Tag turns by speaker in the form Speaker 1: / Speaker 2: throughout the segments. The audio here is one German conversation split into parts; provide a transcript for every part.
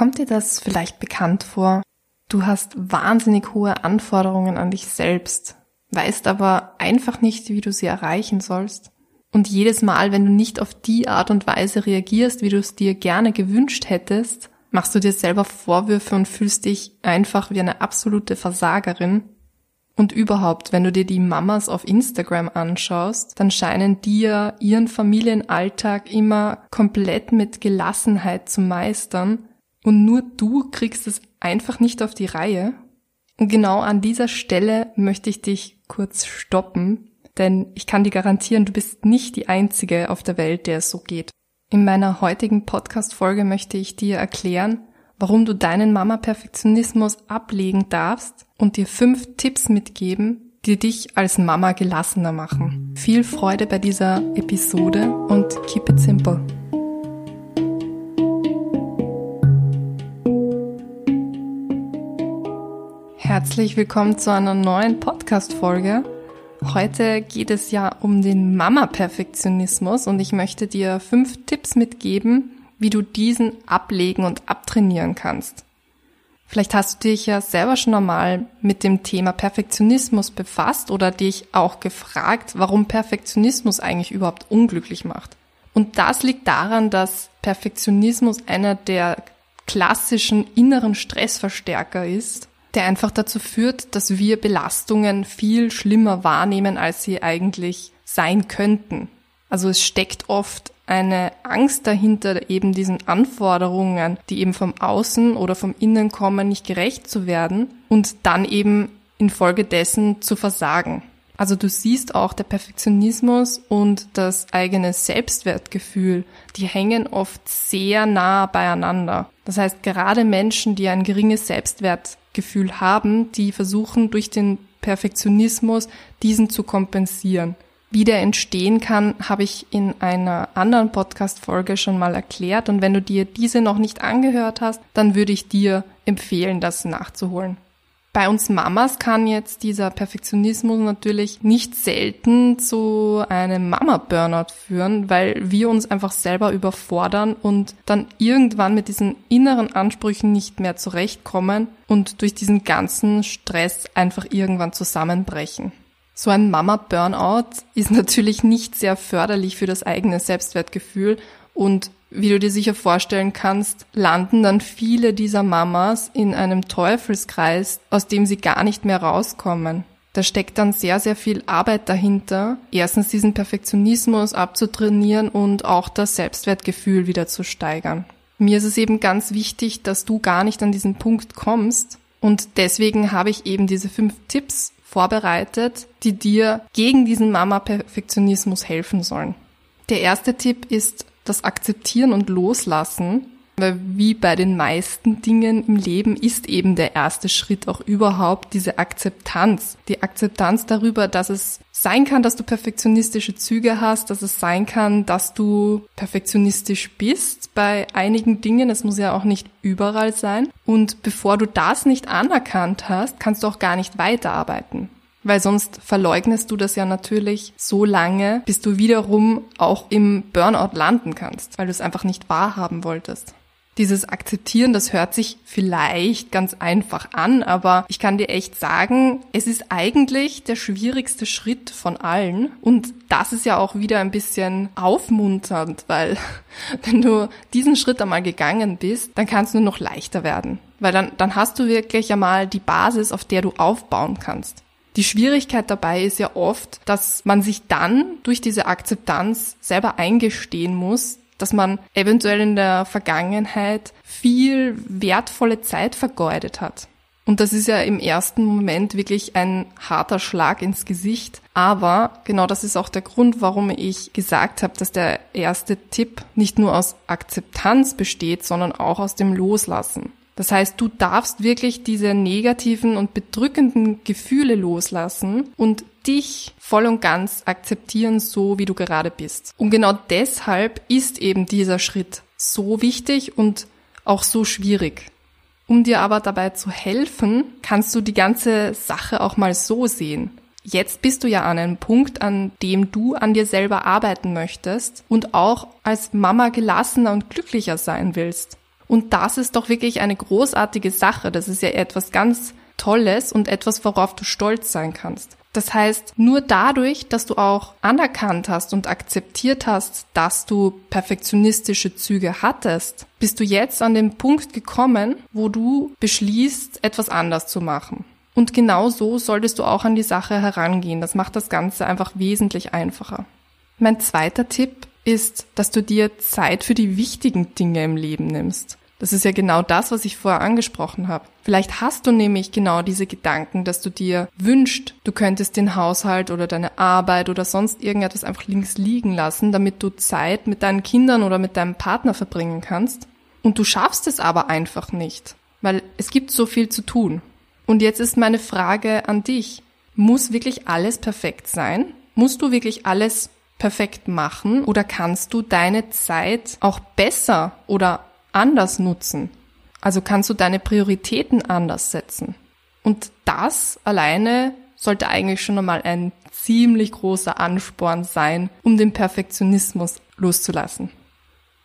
Speaker 1: Kommt dir das vielleicht bekannt vor? Du hast wahnsinnig hohe Anforderungen an dich selbst, weißt aber einfach nicht, wie du sie erreichen sollst. Und jedes Mal, wenn du nicht auf die Art und Weise reagierst, wie du es dir gerne gewünscht hättest, machst du dir selber Vorwürfe und fühlst dich einfach wie eine absolute Versagerin. Und überhaupt, wenn du dir die Mamas auf Instagram anschaust, dann scheinen dir ihren Familienalltag immer komplett mit Gelassenheit zu meistern und nur du kriegst es einfach nicht auf die Reihe. Und genau an dieser Stelle möchte ich dich kurz stoppen, denn ich kann dir garantieren, du bist nicht die Einzige auf der Welt, der es so geht. In meiner heutigen Podcast-Folge möchte ich dir erklären, warum du deinen Mama-Perfektionismus ablegen darfst und dir fünf Tipps mitgeben, die dich als Mama gelassener machen. Viel Freude bei dieser Episode und keep it simple. Herzlich willkommen zu einer neuen Podcast-Folge. Heute geht es ja um den Mama-Perfektionismus und ich möchte dir fünf Tipps mitgeben, wie du diesen ablegen und abtrainieren kannst. Vielleicht hast du dich ja selber schon einmal mit dem Thema Perfektionismus befasst oder dich auch gefragt, warum Perfektionismus eigentlich überhaupt unglücklich macht. Und das liegt daran, dass Perfektionismus einer der klassischen inneren Stressverstärker ist der einfach dazu führt, dass wir Belastungen viel schlimmer wahrnehmen, als sie eigentlich sein könnten. Also es steckt oft eine Angst dahinter, eben diesen Anforderungen, die eben vom Außen oder vom Innen kommen, nicht gerecht zu werden und dann eben infolgedessen zu versagen. Also du siehst auch, der Perfektionismus und das eigene Selbstwertgefühl, die hängen oft sehr nah beieinander. Das heißt, gerade Menschen, die ein geringes Selbstwertgefühl haben, die versuchen durch den Perfektionismus diesen zu kompensieren. Wie der entstehen kann, habe ich in einer anderen Podcast-Folge schon mal erklärt. Und wenn du dir diese noch nicht angehört hast, dann würde ich dir empfehlen, das nachzuholen. Bei uns Mamas kann jetzt dieser Perfektionismus natürlich nicht selten zu einem Mama-Burnout führen, weil wir uns einfach selber überfordern und dann irgendwann mit diesen inneren Ansprüchen nicht mehr zurechtkommen und durch diesen ganzen Stress einfach irgendwann zusammenbrechen. So ein Mama-Burnout ist natürlich nicht sehr förderlich für das eigene Selbstwertgefühl und wie du dir sicher vorstellen kannst, landen dann viele dieser Mamas in einem Teufelskreis, aus dem sie gar nicht mehr rauskommen. Da steckt dann sehr, sehr viel Arbeit dahinter, erstens diesen Perfektionismus abzutrainieren und auch das Selbstwertgefühl wieder zu steigern. Mir ist es eben ganz wichtig, dass du gar nicht an diesen Punkt kommst und deswegen habe ich eben diese fünf Tipps vorbereitet, die dir gegen diesen Mama-Perfektionismus helfen sollen. Der erste Tipp ist das Akzeptieren und Loslassen, weil wie bei den meisten Dingen im Leben ist eben der erste Schritt auch überhaupt diese Akzeptanz. Die Akzeptanz darüber, dass es sein kann, dass du perfektionistische Züge hast, dass es sein kann, dass du perfektionistisch bist bei einigen Dingen. Es muss ja auch nicht überall sein. Und bevor du das nicht anerkannt hast, kannst du auch gar nicht weiterarbeiten. Weil sonst verleugnest du das ja natürlich so lange, bis du wiederum auch im Burnout landen kannst, weil du es einfach nicht wahrhaben wolltest. Dieses Akzeptieren, das hört sich vielleicht ganz einfach an, aber ich kann dir echt sagen, es ist eigentlich der schwierigste Schritt von allen. Und das ist ja auch wieder ein bisschen aufmunternd, weil wenn du diesen Schritt einmal gegangen bist, dann kann es nur noch leichter werden. Weil dann, dann hast du wirklich einmal die Basis, auf der du aufbauen kannst. Die Schwierigkeit dabei ist ja oft, dass man sich dann durch diese Akzeptanz selber eingestehen muss, dass man eventuell in der Vergangenheit viel wertvolle Zeit vergeudet hat. Und das ist ja im ersten Moment wirklich ein harter Schlag ins Gesicht. Aber genau das ist auch der Grund, warum ich gesagt habe, dass der erste Tipp nicht nur aus Akzeptanz besteht, sondern auch aus dem Loslassen. Das heißt, du darfst wirklich diese negativen und bedrückenden Gefühle loslassen und dich voll und ganz akzeptieren, so wie du gerade bist. Und genau deshalb ist eben dieser Schritt so wichtig und auch so schwierig. Um dir aber dabei zu helfen, kannst du die ganze Sache auch mal so sehen. Jetzt bist du ja an einem Punkt, an dem du an dir selber arbeiten möchtest und auch als Mama gelassener und glücklicher sein willst. Und das ist doch wirklich eine großartige Sache. Das ist ja etwas ganz Tolles und etwas, worauf du stolz sein kannst. Das heißt, nur dadurch, dass du auch anerkannt hast und akzeptiert hast, dass du perfektionistische Züge hattest, bist du jetzt an den Punkt gekommen, wo du beschließt, etwas anders zu machen. Und genau so solltest du auch an die Sache herangehen. Das macht das Ganze einfach wesentlich einfacher. Mein zweiter Tipp ist, dass du dir Zeit für die wichtigen Dinge im Leben nimmst. Das ist ja genau das, was ich vorher angesprochen habe. Vielleicht hast du nämlich genau diese Gedanken, dass du dir wünscht, du könntest den Haushalt oder deine Arbeit oder sonst irgendetwas einfach links liegen lassen, damit du Zeit mit deinen Kindern oder mit deinem Partner verbringen kannst. Und du schaffst es aber einfach nicht, weil es gibt so viel zu tun. Und jetzt ist meine Frage an dich. Muss wirklich alles perfekt sein? Musst du wirklich alles perfekt machen oder kannst du deine Zeit auch besser oder anders nutzen. Also kannst du deine Prioritäten anders setzen. Und das alleine sollte eigentlich schon einmal ein ziemlich großer Ansporn sein, um den Perfektionismus loszulassen.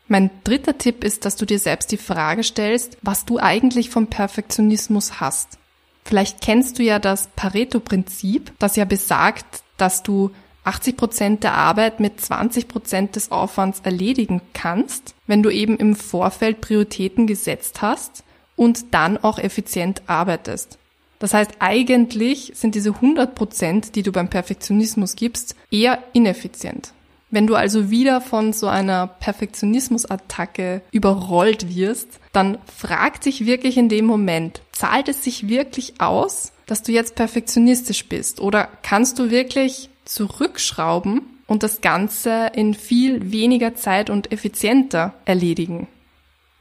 Speaker 1: Mein dritter Tipp ist, dass du dir selbst die Frage stellst, was du eigentlich vom Perfektionismus hast. Vielleicht kennst du ja das Pareto-Prinzip, das ja besagt, dass du 80 Prozent der Arbeit mit 20 Prozent des Aufwands erledigen kannst, wenn du eben im Vorfeld Prioritäten gesetzt hast und dann auch effizient arbeitest. Das heißt, eigentlich sind diese 100 Prozent, die du beim Perfektionismus gibst, eher ineffizient. Wenn du also wieder von so einer Perfektionismusattacke überrollt wirst, dann frag dich wirklich in dem Moment, zahlt es sich wirklich aus, dass du jetzt perfektionistisch bist? Oder kannst du wirklich zurückschrauben und das Ganze in viel weniger Zeit und effizienter erledigen.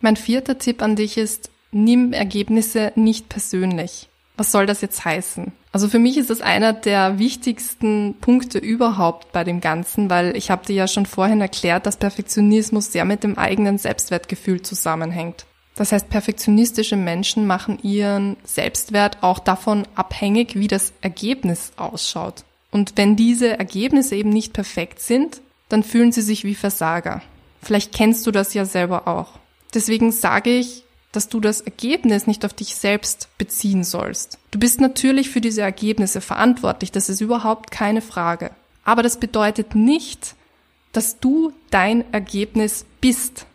Speaker 1: Mein vierter Tipp an dich ist, nimm Ergebnisse nicht persönlich. Was soll das jetzt heißen? Also für mich ist das einer der wichtigsten Punkte überhaupt bei dem Ganzen, weil ich habe dir ja schon vorhin erklärt, dass Perfektionismus sehr mit dem eigenen Selbstwertgefühl zusammenhängt. Das heißt, perfektionistische Menschen machen ihren Selbstwert auch davon abhängig, wie das Ergebnis ausschaut. Und wenn diese Ergebnisse eben nicht perfekt sind, dann fühlen sie sich wie Versager. Vielleicht kennst du das ja selber auch. Deswegen sage ich, dass du das Ergebnis nicht auf dich selbst beziehen sollst. Du bist natürlich für diese Ergebnisse verantwortlich, das ist überhaupt keine Frage. Aber das bedeutet nicht, dass du dein Ergebnis bist.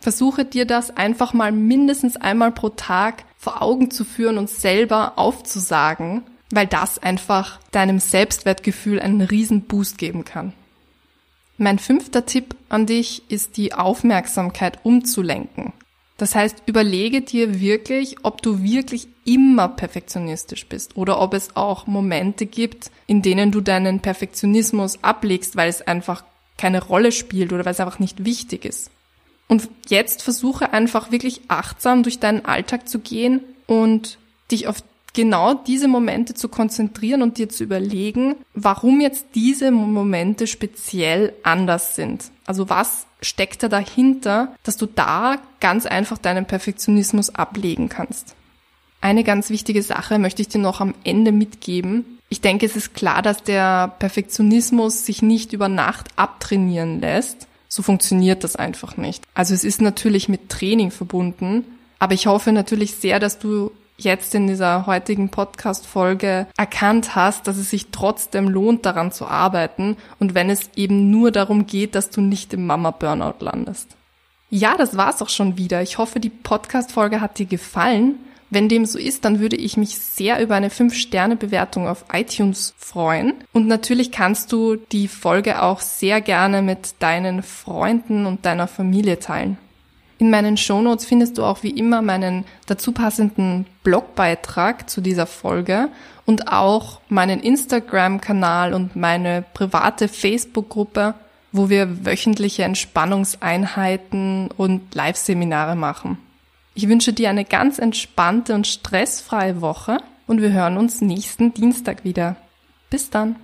Speaker 1: Versuche dir das einfach mal mindestens einmal pro Tag vor Augen zu führen und selber aufzusagen weil das einfach deinem Selbstwertgefühl einen riesen Boost geben kann. Mein fünfter Tipp an dich ist die Aufmerksamkeit umzulenken. Das heißt, überlege dir wirklich, ob du wirklich immer perfektionistisch bist oder ob es auch Momente gibt, in denen du deinen Perfektionismus ablegst, weil es einfach keine Rolle spielt oder weil es einfach nicht wichtig ist. Und jetzt versuche einfach wirklich achtsam durch deinen Alltag zu gehen und dich auf genau diese Momente zu konzentrieren und dir zu überlegen, warum jetzt diese Momente speziell anders sind. Also was steckt da dahinter, dass du da ganz einfach deinen Perfektionismus ablegen kannst. Eine ganz wichtige Sache möchte ich dir noch am Ende mitgeben. Ich denke, es ist klar, dass der Perfektionismus sich nicht über Nacht abtrainieren lässt. So funktioniert das einfach nicht. Also es ist natürlich mit Training verbunden, aber ich hoffe natürlich sehr, dass du jetzt in dieser heutigen Podcast-Folge erkannt hast, dass es sich trotzdem lohnt, daran zu arbeiten und wenn es eben nur darum geht, dass du nicht im Mama-Burnout landest. Ja, das war's auch schon wieder. Ich hoffe, die Podcast-Folge hat dir gefallen. Wenn dem so ist, dann würde ich mich sehr über eine 5-Sterne-Bewertung auf iTunes freuen. Und natürlich kannst du die Folge auch sehr gerne mit deinen Freunden und deiner Familie teilen. In meinen Shownotes findest du auch wie immer meinen dazu passenden Blogbeitrag zu dieser Folge und auch meinen Instagram-Kanal und meine private Facebook-Gruppe, wo wir wöchentliche Entspannungseinheiten und Live-Seminare machen. Ich wünsche dir eine ganz entspannte und stressfreie Woche und wir hören uns nächsten Dienstag wieder. Bis dann.